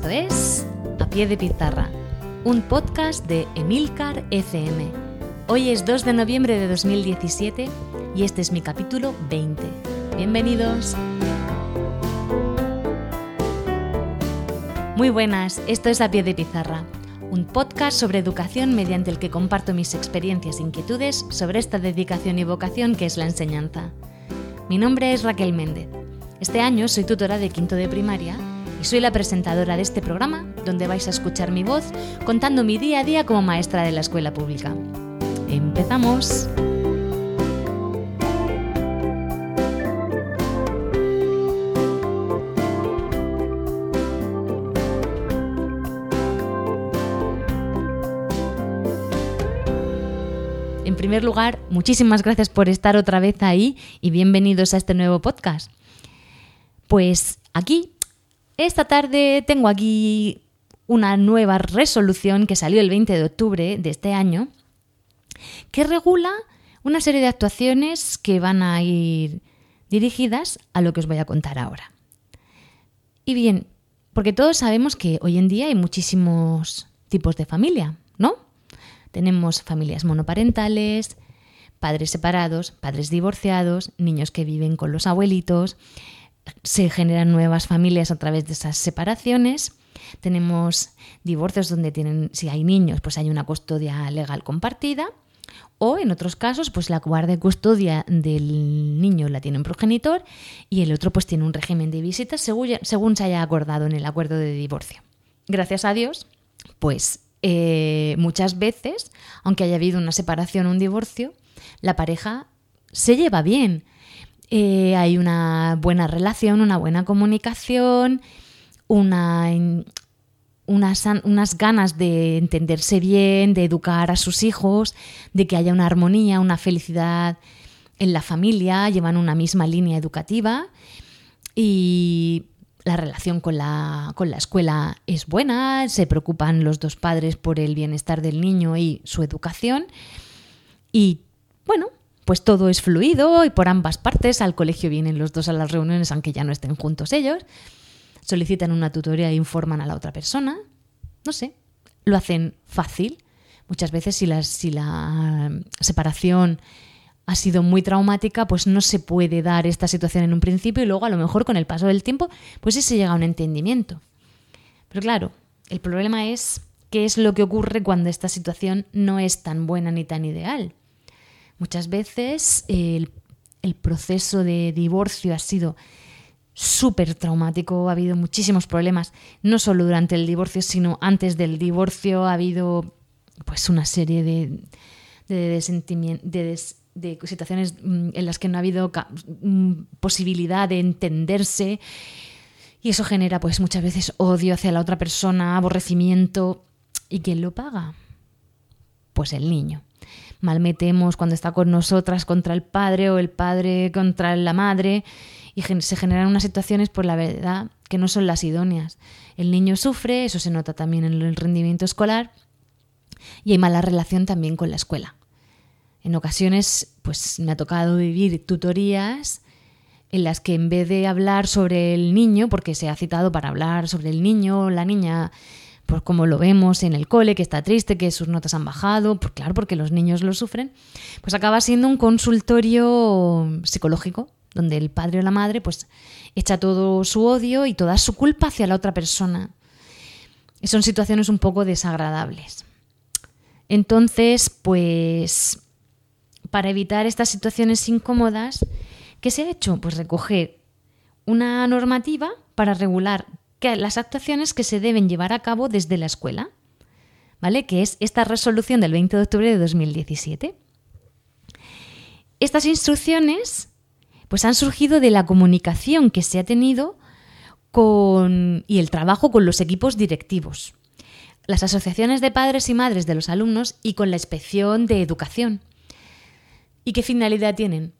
Esto es A Pie de Pizarra, un podcast de Emilcar FM. Hoy es 2 de noviembre de 2017 y este es mi capítulo 20. Bienvenidos. Muy buenas, esto es A Pie de Pizarra, un podcast sobre educación mediante el que comparto mis experiencias e inquietudes sobre esta dedicación y vocación que es la enseñanza. Mi nombre es Raquel Méndez. Este año soy tutora de quinto de primaria y soy la presentadora de este programa donde vais a escuchar mi voz contando mi día a día como maestra de la escuela pública. ¡Empezamos! En primer lugar, muchísimas gracias por estar otra vez ahí y bienvenidos a este nuevo podcast. Pues aquí esta tarde tengo aquí una nueva resolución que salió el 20 de octubre de este año que regula una serie de actuaciones que van a ir dirigidas a lo que os voy a contar ahora. Y bien, porque todos sabemos que hoy en día hay muchísimos tipos de familia, ¿no? Tenemos familias monoparentales, padres separados, padres divorciados, niños que viven con los abuelitos, se generan nuevas familias a través de esas separaciones. Tenemos divorcios donde tienen, si hay niños, pues hay una custodia legal compartida. O en otros casos, pues la guardia y custodia del niño la tiene un progenitor y el otro pues tiene un régimen de visitas según, según se haya acordado en el acuerdo de divorcio. Gracias a Dios, pues eh, muchas veces, aunque haya habido una separación o un divorcio, la pareja se lleva bien. Eh, hay una buena relación, una buena comunicación, una, unas, ganas de entenderse bien, de educar a sus hijos, de que haya una armonía, una felicidad en la familia, llevan una misma línea educativa y la relación con la, con la escuela es buena, se preocupan los dos padres por el bienestar del niño y su educación y bueno, pues todo es fluido y por ambas partes. Al colegio vienen los dos a las reuniones, aunque ya no estén juntos ellos. Solicitan una tutoría e informan a la otra persona. No sé, lo hacen fácil. Muchas veces si la, si la separación ha sido muy traumática, pues no se puede dar esta situación en un principio y luego a lo mejor con el paso del tiempo, pues sí se llega a un entendimiento. Pero claro, el problema es qué es lo que ocurre cuando esta situación no es tan buena ni tan ideal. Muchas veces el, proceso de divorcio ha sido súper traumático, ha habido muchísimos problemas, no solo durante el divorcio, sino antes del divorcio ha habido pues una serie de, de, de, situaciones mm, en las que no ha habido mm, posibilidad de entenderse y eso genera pues muchas veces odio hacia la otra persona, aborrecimiento. ¿Y quién lo paga? Pues el niño malmetemos cuando está con nosotras contra el padre o el padre contra la madre y se generan unas situaciones, por la verdad, que no son las idóneas. El niño sufre, eso se nota también en el rendimiento escolar y hay mala relación también con la escuela. En ocasiones, pues me ha tocado vivir tutorías en las que en vez de hablar sobre el niño, porque se ha citado para hablar sobre el niño o la niña pues como lo vemos en el cole, que está triste, que sus notas han bajado, pues claro, porque los niños lo sufren, pues acaba siendo un consultorio psicológico, donde el padre o la madre pues echa todo su odio y toda su culpa hacia la otra persona. Y son situaciones un poco desagradables. Entonces, pues para evitar estas situaciones incómodas, ¿qué se ha hecho? Pues recoger una normativa para regular que las actuaciones que se deben llevar a cabo desde la escuela, ¿vale? Que es esta resolución del 20 de octubre de 2017. Estas instrucciones pues han surgido de la comunicación que se ha tenido con, y el trabajo con los equipos directivos, las asociaciones de padres y madres de los alumnos y con la inspección de educación. ¿Y qué finalidad tienen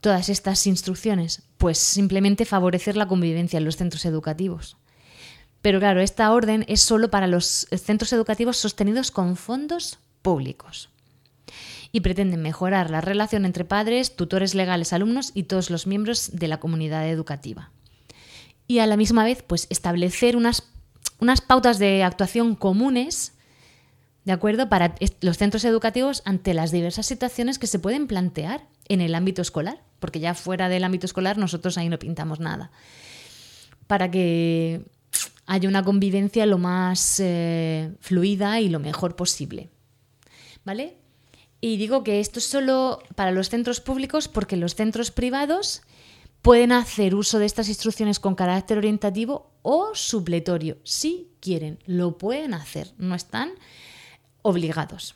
todas estas instrucciones? Pues simplemente favorecer la convivencia en los centros educativos. Pero claro, esta orden es solo para los centros educativos sostenidos con fondos públicos y pretenden mejorar la relación entre padres, tutores legales, alumnos y todos los miembros de la comunidad educativa. Y a la misma vez, pues establecer unas unas pautas de actuación comunes, ¿de acuerdo? Para los centros educativos ante las diversas situaciones que se pueden plantear en el ámbito escolar, porque ya fuera del ámbito escolar nosotros ahí no pintamos nada. Para que haya una convivencia lo más eh, fluida y lo mejor posible. ¿Vale? Y digo que esto es solo para los centros públicos porque los centros privados pueden hacer uso de estas instrucciones con carácter orientativo o supletorio. Si quieren, lo pueden hacer, no están obligados.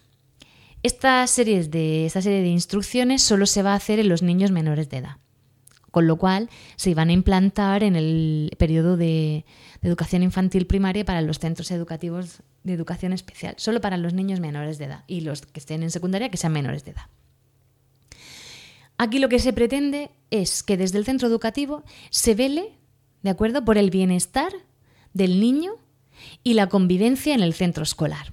Esta serie de, esta serie de instrucciones solo se va a hacer en los niños menores de edad, con lo cual se van a implantar en el periodo de, de educación infantil primaria para los centros educativos de educación especial, solo para los niños menores de edad y los que estén en secundaria que sean menores de edad. Aquí lo que se pretende es que desde el centro educativo se vele, ¿de acuerdo?, por el bienestar del niño y la convivencia en el centro escolar.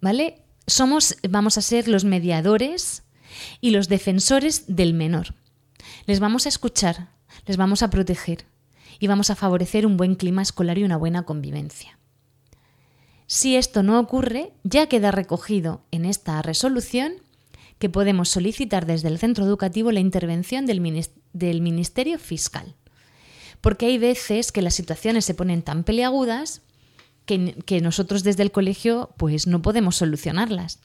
¿Vale? Somos, vamos a ser los mediadores y los defensores del menor. Les vamos a escuchar, les vamos a proteger y vamos a favorecer un buen clima escolar y una buena convivencia. Si esto no ocurre, ya queda recogido en esta resolución que podemos solicitar desde el centro educativo la intervención del, Ministerio Fiscal. Porque hay veces que las situaciones se ponen tan peleagudas que, nosotros desde el colegio pues no podemos solucionarlas.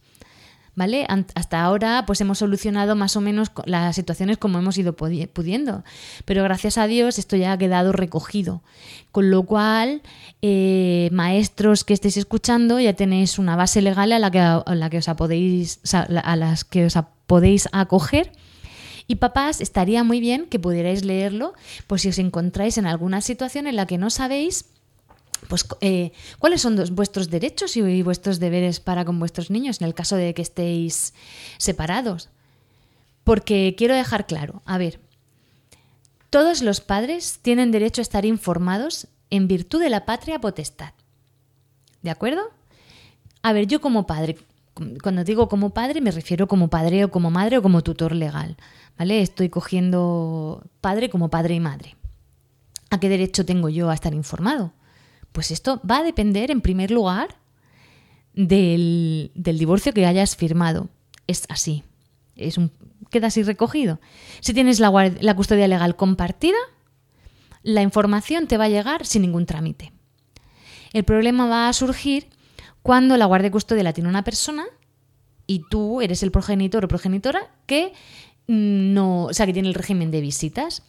Hasta ahora pues hemos solucionado más o menos las situaciones como hemos ido pudiendo, pero gracias a Dios esto ya ha quedado recogido, con lo cual eh, maestros que estéis escuchando ya tenéis una base legal a la que, a la que os podéis, a las que os podéis acoger. Y papás, estaría muy bien que pudierais leerlo, pues si os encontráis en alguna situación en la que no sabéis pues, eh, cuáles son vuestros derechos y vuestros deberes para con vuestros niños en el caso de que estéis separados. Porque quiero dejar claro, a ver, todos los padres tienen derecho a estar informados en virtud de la patria potestad. ¿De acuerdo? A ver, yo como padre, cuando digo como padre me refiero como padre o como madre o como tutor legal, ¿vale? Estoy cogiendo padre como padre y madre. ¿A qué derecho tengo yo a estar informado? Pues esto va a depender, en primer lugar, del, divorcio que hayas firmado. Es así. Es un, queda así recogido. Si tienes la, la custodia legal compartida, la información te va a llegar sin ningún trámite. El problema va a surgir cuando la guardia custodia la tiene una persona y tú eres el progenitor o progenitora que mm, no, o sea, que tiene el régimen de visitas.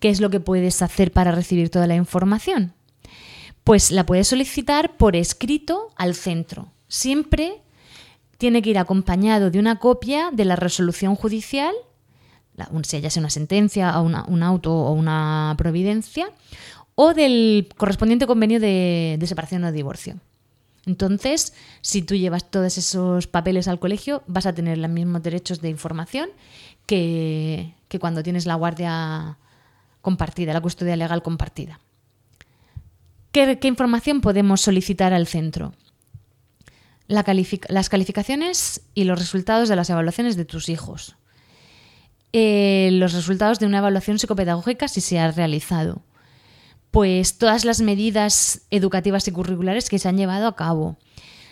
¿Qué es lo que puedes hacer para recibir toda la información? Pues la puedes solicitar por escrito al centro. Siempre tiene que ir acompañado de una copia de la resolución judicial, sea sea una sentencia, o un auto o una providencia, o del correspondiente convenio de, separación o divorcio. Entonces, si tú llevas todos esos papeles al colegio, vas a tener los mismos derechos de información que cuando tienes la guardia compartida, la custodia legal compartida. ¿Qué, información podemos solicitar al centro? las calificaciones y los resultados de las evaluaciones de tus hijos. Eh, los resultados de una evaluación psicopedagógica si se ha realizado. Pues todas las medidas educativas y curriculares que se han llevado a cabo.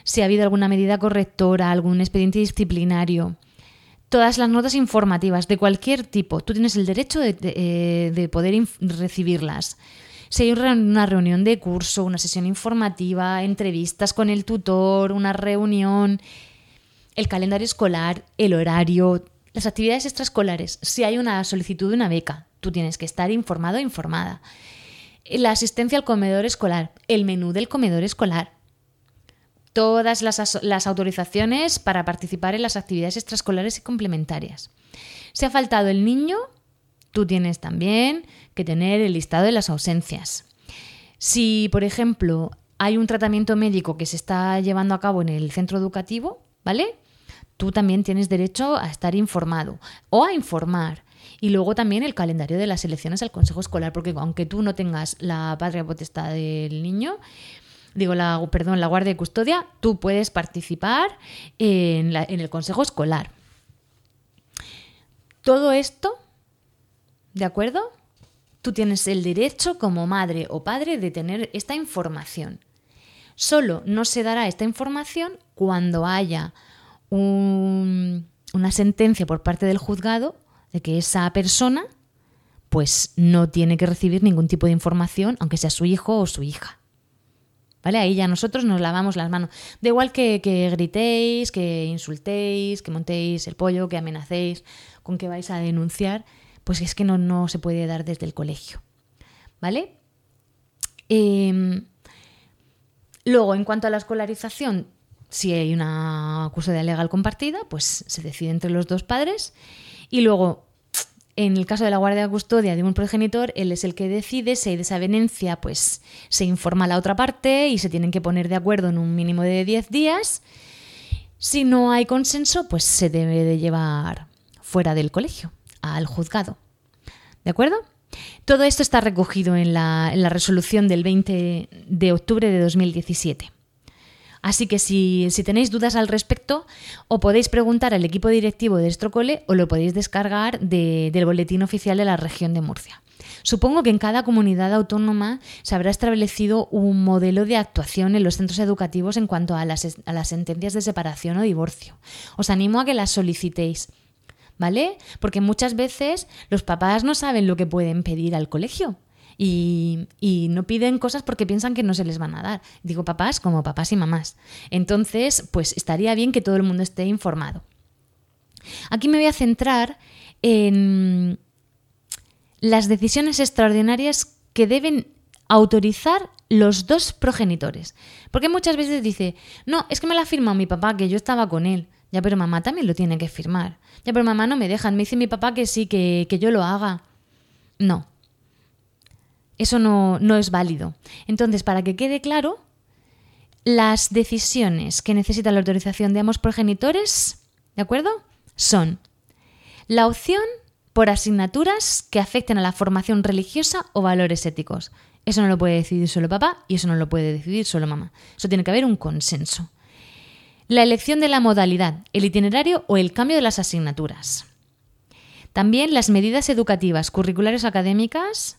Si ha habido alguna medida correctora, algún expediente disciplinario. Todas las notas informativas de cualquier tipo. Tú tienes el derecho de, eh, poder recibirlas si hay una reunión de curso, una sesión informativa, entrevistas con el tutor, una reunión, el calendario escolar, el horario, las actividades extraescolares, si hay una solicitud de una beca, tú tienes que estar informado o informada. La asistencia al comedor escolar, el menú del comedor escolar, todas las, las, autorizaciones para participar en las actividades extraescolares y complementarias. Si ha faltado el niño, tú tienes también que tener el listado de las ausencias. Si, por ejemplo, hay un tratamiento médico que se está llevando a cabo en el centro educativo, ¿vale? Tú también tienes derecho a estar informado o a informar. Y luego también el calendario de las elecciones al Consejo Escolar, porque aunque tú no tengas la patria potestad del niño, digo, la, perdón, la guardia de custodia, tú puedes participar en, en el Consejo Escolar. Todo esto, ¿de acuerdo? tú tienes el derecho como madre o padre de tener esta información. Solo no se dará esta información cuando haya una sentencia por parte del juzgado de que esa persona pues no tiene que recibir ningún tipo de información, aunque sea su hijo o su hija. ¿Vale? Ahí ya nosotros nos lavamos las manos. Da igual que, que gritéis, que insultéis, que montéis el pollo, que amenacéis con que vais a denunciar, pues es que no, no se puede dar desde el colegio. ¿Vale? Em, luego, en cuanto a la escolarización, si hay una custodia legal compartida, pues se decide entre los dos padres. Y luego, en el caso de la guardia de custodia de un progenitor, él es el que decide si hay desavenencia, pues se informa a la otra parte y se tienen que poner de acuerdo en un mínimo de 10 días. Si no hay consenso, pues se debe de llevar fuera del colegio, al juzgado. ¿De acuerdo? Todo esto está recogido en la, resolución del 20 de octubre de 2017. Así que si, tenéis dudas al respecto, o podéis preguntar al equipo directivo de Estrocole o lo podéis descargar del boletín oficial de la región de Murcia. Supongo que en cada comunidad autónoma se habrá establecido un modelo de actuación en los centros educativos en cuanto a las, a las sentencias de separación o divorcio. Os animo a que las solicitéis. ¿Vale? Porque muchas veces los papás no saben lo que pueden pedir al colegio. Y, no piden cosas porque piensan que no se les van a dar. Digo papás como papás y mamás. Entonces, pues estaría bien que todo el mundo esté informado. Aquí me voy a centrar en las decisiones extraordinarias que deben autorizar los dos progenitores. Porque muchas veces dice, no, es que me la ha firmado mi papá, que yo estaba con él. Ya, pero mamá también lo tiene que firmar. Ya, pero mamá no me dejan. Me dice mi papá que sí, que, yo lo haga. No. Eso no, no es válido. Entonces, para que quede claro, las decisiones que necesitan la autorización de ambos progenitores, ¿de acuerdo? Son la opción por asignaturas que afecten a la formación religiosa o valores éticos. Eso no lo puede decidir solo papá y eso no lo puede decidir solo mamá. Eso tiene que haber un consenso. La elección de la modalidad, el itinerario o el cambio de las asignaturas. También las medidas educativas, curriculares académicas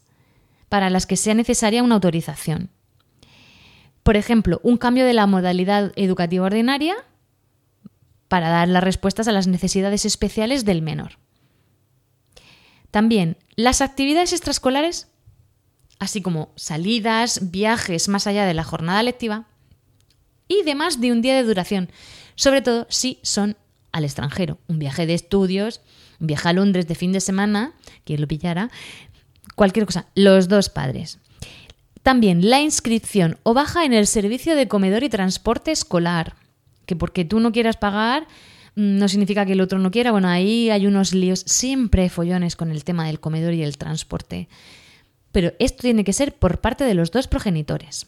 para las que sea necesaria una autorización. Por ejemplo, un cambio de la modalidad educativa ordinaria para dar las respuestas a las necesidades especiales del menor. También las actividades extraescolares, así como salidas, viajes más allá de la jornada lectiva, y de más de un día de duración, sobre todo si son al extranjero, un viaje de estudios, un viaje a Londres de fin de semana, quien lo pillara, cualquier cosa, los dos padres. También la inscripción o baja en el servicio de comedor y transporte escolar, que porque tú no quieras pagar mm, no significa que el otro no quiera. Bueno, ahí hay unos líos, siempre follones con el tema del comedor y el transporte. Pero esto tiene que ser por parte de los dos progenitores.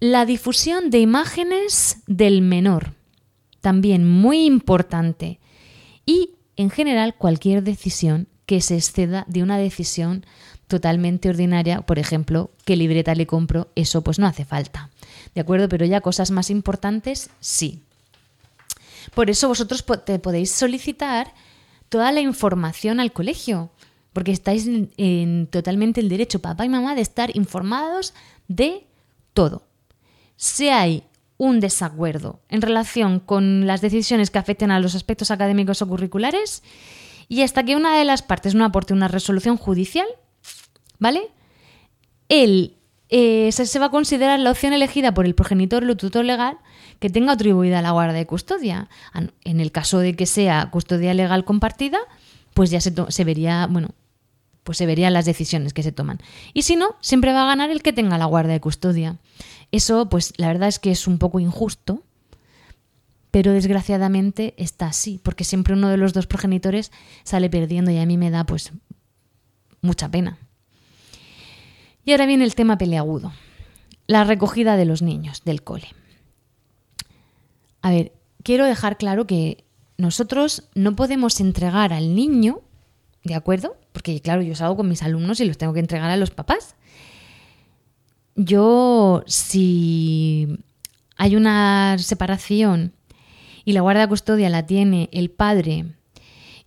La difusión de imágenes del menor, también muy importante. Y, en general, cualquier decisión que se exceda de una decisión totalmente ordinaria, por ejemplo, qué libreta le compro, eso pues no hace falta. ¿De acuerdo? Pero ya cosas más importantes, sí. Por eso vosotros podéis solicitar toda la información al colegio, porque estáis en totalmente el derecho, papá y mamá, de estar informados de todo si hay un desacuerdo en relación con las decisiones que afecten a los aspectos académicos o curriculares y hasta que una de las partes no aporte una resolución judicial, ¿vale? Él eh, se, va a considerar la opción elegida por el progenitor o tutor legal que tenga atribuida la guarda de custodia. En el caso de que sea custodia legal compartida, pues ya se, se vería, bueno, pues se verían las decisiones que se toman. Y si no, siempre va a ganar el que tenga la guardia de custodia. Eso, pues la verdad es que es un poco injusto, pero desgraciadamente está así, porque siempre uno de los dos progenitores sale perdiendo y a mí me da pues mucha pena. Y ahora viene el tema peleagudo, la recogida de los niños del cole. A ver, quiero dejar claro que nosotros no podemos entregar al niño ¿de acuerdo? Porque claro, yo salgo con mis alumnos y los tengo que entregar a los papás. Yo, si hay una separación y la guarda custodia la tiene el padre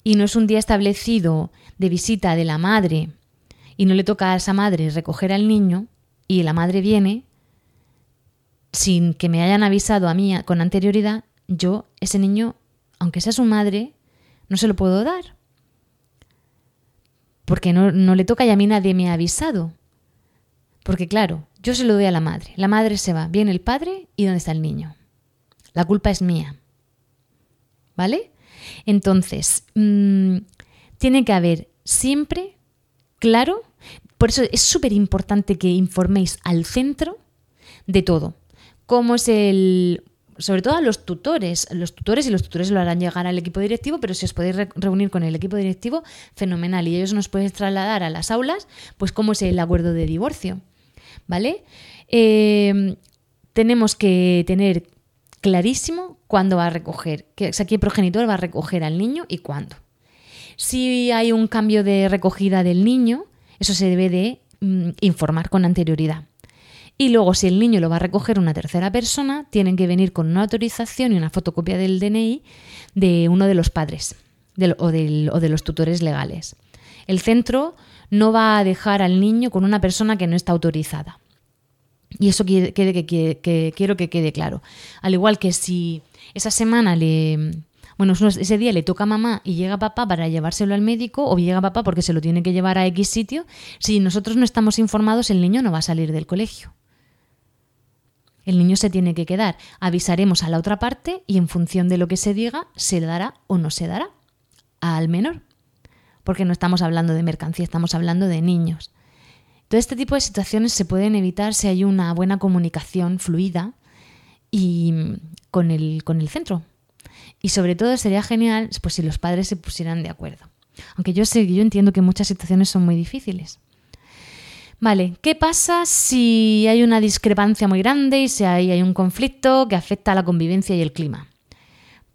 y no es un día establecido de visita de la madre y no le toca a esa madre recoger al niño y la madre viene sin que me hayan avisado a mí con anterioridad, yo, ese niño, aunque sea su madre, no se lo puedo dar. Porque no, no le toca y a mí nadie me ha avisado. Porque claro, yo se lo doy a la madre. La madre se va, viene el padre y ¿dónde está el niño? La culpa es mía. ¿Vale? Entonces, mmm, tiene que haber siempre claro, por eso es súper importante que informéis al centro de todo. Cómo es el, sobre todo a los tutores, los tutores y los tutores lo harán llegar al equipo directivo, pero si os podéis reunir con el equipo directivo, fenomenal. Y ellos nos pueden trasladar a las aulas, pues cómo es el acuerdo de divorcio. ¿Vale? Eh, tenemos que tener clarísimo cuándo va a recoger, que, o sea, qué progenitor va a recoger al niño y cuándo. Si hay un cambio de recogida del niño, eso se debe de mm, informar con anterioridad. Y luego, si el niño lo va a recoger una tercera persona, tienen que venir con una autorización y una fotocopia del DNI de uno de los padres o, de los tutores legales. El centro no va a dejar al niño con una persona que no está autorizada. Y eso quiere, que, quiero que quede claro. Al igual que si esa semana le, bueno, ese día le toca a mamá y llega papá para llevárselo al médico o llega papá porque se lo tiene que llevar a X sitio, si nosotros no estamos informados el niño no va a salir del colegio. El niño se tiene que quedar. Avisaremos a la otra parte y en función de lo que se diga se dará o no se dará al menor. Porque no estamos hablando de mercancía, estamos hablando de niños. Todo este tipo de situaciones se pueden evitar si hay una buena comunicación fluida y con el, con el centro, y sobre todo sería genial pues, si los padres se pusieran de acuerdo. Aunque yo sé, yo entiendo que muchas situaciones son muy difíciles. Vale, ¿qué pasa si hay una discrepancia muy grande y si hay, hay un conflicto que afecta a la convivencia y el clima?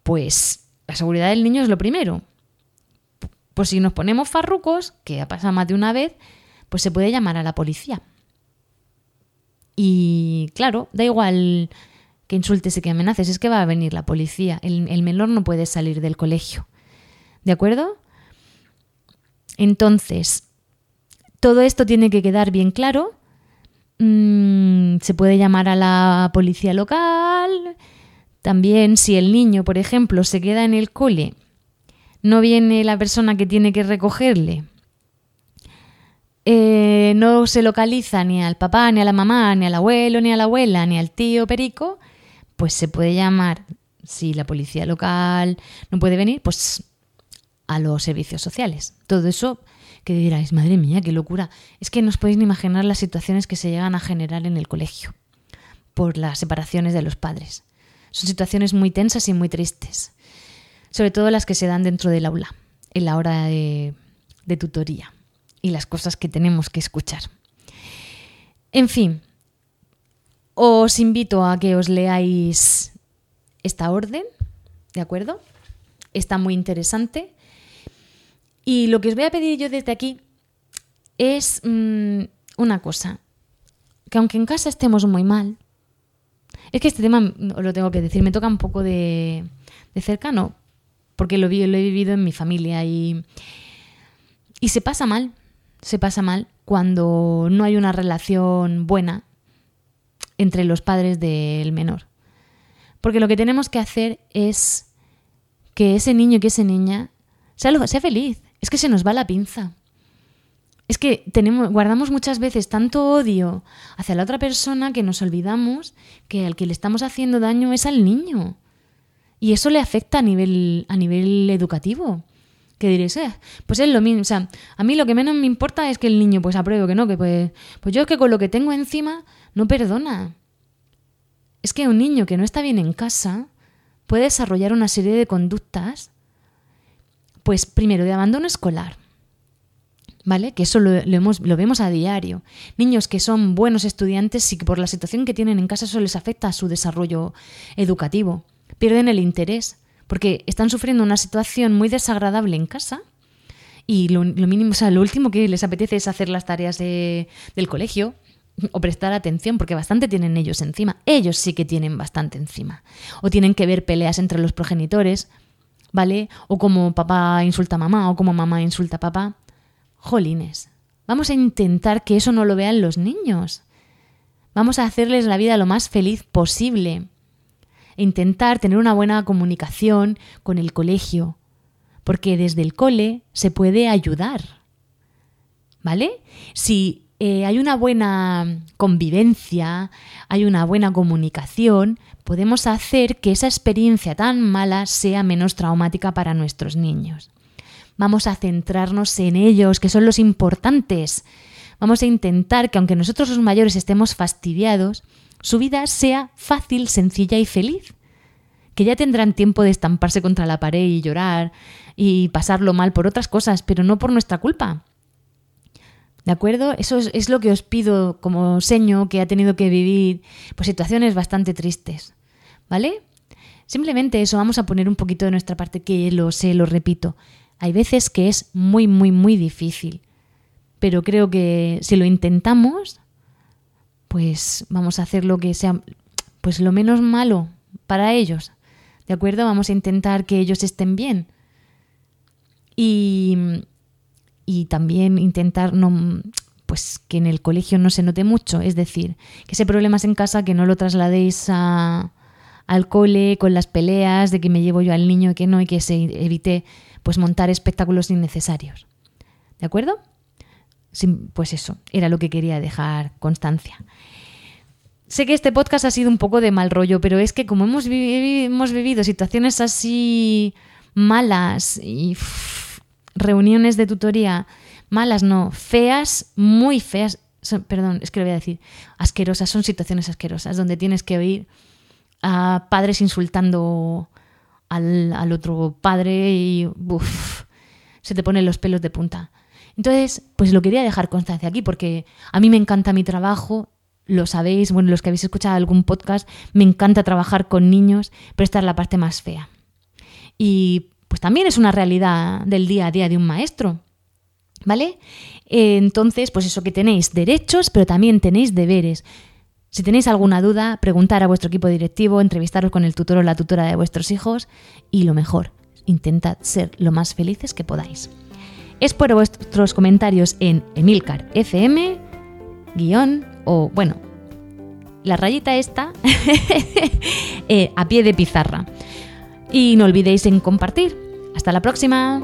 Pues la seguridad del niño es lo primero. Pues si nos ponemos farrucos, que ha pasado más de una vez, pues se puede llamar a la policía. Y claro, da igual que insultes y que amenaces, es que va a venir la policía. El, menor no puede salir del colegio. ¿De acuerdo? Entonces, todo esto tiene que quedar bien claro. Mm, se puede llamar a la policía local. También si el niño, por ejemplo, se queda en el cole, no viene la persona que tiene que recogerle, eh, no se localiza ni al papá, ni a la mamá, ni al abuelo, ni a la abuela, ni al tío Perico, pues se puede llamar, si la policía local no puede venir, pues a los servicios sociales. Todo eso que diráis, madre mía, qué locura. Es que no os podéis ni imaginar las situaciones que se llegan a generar en el colegio por las separaciones de los padres. Son situaciones muy tensas y muy tristes, sobre todo las que se dan dentro del aula, en la hora de, de tutoría y las cosas que tenemos que escuchar. En fin, os invito a que os leáis esta orden, ¿de acuerdo? Está muy interesante. Y lo que os voy a pedir yo desde aquí es mm, una cosa, que aunque en casa estemos muy mal, es que este tema, os lo tengo que decir, me toca un poco de, cercano, porque lo, lo, he vivido en mi familia y, y se pasa mal, se pasa mal cuando no hay una relación buena entre los padres del menor. Porque lo que tenemos que hacer es que ese niño y que esa niña sea, sea feliz. Es que se nos va la pinza. Es que tenemos, guardamos muchas veces tanto odio hacia la otra persona que nos olvidamos que al que le estamos haciendo daño es al niño. Y eso le afecta a nivel, a nivel educativo. Que diréis, eh, pues es lo mismo. O sea, a mí lo que menos me importa es que el niño pues apruebe que no, que pues, pues yo es que con lo que tengo encima no perdona. Es que un niño que no está bien en casa puede desarrollar una serie de conductas, pues primero de abandono escolar, ¿vale? Que eso lo, lo, vemos a diario. Niños que son buenos estudiantes y que por la situación que tienen en casa eso les afecta a su desarrollo educativo. Pierden el interés porque están sufriendo una situación muy desagradable en casa y lo, mínimo, o sea, lo último que les apetece es hacer las tareas del colegio o prestar atención, porque bastante tienen ellos encima. Ellos sí que tienen bastante encima. O tienen que ver peleas entre los progenitores, ¿vale? O como papá insulta a mamá o como mamá insulta a papá. Jolines. Vamos a intentar que eso no lo vean los niños. Vamos a hacerles la vida lo más feliz posible. Intentar tener una buena comunicación con el colegio, porque desde el cole se puede ayudar. ¿Vale? Si eh, hay una buena convivencia, hay una buena comunicación, podemos hacer que esa experiencia tan mala sea menos traumática para nuestros niños. Vamos a centrarnos en ellos, que son los importantes. Vamos a intentar que aunque nosotros los mayores estemos fastidiados, su vida sea fácil, sencilla y feliz. Que ya tendrán tiempo de estamparse contra la pared y llorar y pasarlo mal por otras cosas, pero no por nuestra culpa. ¿De acuerdo? Eso es, lo que os pido como seño que ha tenido que vivir pues, situaciones bastante tristes. ¿Vale? Simplemente eso, vamos a poner un poquito de nuestra parte, que lo sé, lo repito. Hay veces que es muy, muy, muy difícil. Pero creo que si lo intentamos, pues vamos a hacer lo que sea, pues lo menos malo para ellos. ¿De acuerdo? Vamos a intentar que ellos estén bien. Y, y también intentar no pues que en el colegio no se note mucho, es decir, que ese problema es en casa que no lo trasladéis a, al cole con las peleas de que me llevo yo al niño y que no y que se evite pues montar espectáculos innecesarios. ¿De acuerdo? Pues eso, era lo que quería dejar constancia. Sé que este podcast ha sido un poco de mal rollo, pero es que como hemos, vivido situaciones así malas y reuniones de tutoría malas, no, feas, muy feas, perdón, es que lo voy a decir, asquerosas, son situaciones asquerosas, donde tienes que oír a padres insultando al, otro padre y se te ponen los pelos de punta. Entonces, pues lo quería dejar constancia aquí porque a mí me encanta mi trabajo, lo sabéis, bueno, los que habéis escuchado algún podcast, me encanta trabajar con niños, pero esta es la parte más fea. Y pues también es una realidad del día a día de un maestro. ¿Vale? Entonces, pues eso que tenéis derechos, pero también tenéis deberes. Si tenéis alguna duda, preguntar a vuestro equipo directivo, entrevistaros con el tutor o la tutora de vuestros hijos y lo mejor, intentad ser lo más felices que podáis. Espero vuestros comentarios en Emilcar FM, guion, o bueno, la rayita esta, eh, a pie de pizarra. Y no olvidéis en compartir. Hasta la próxima.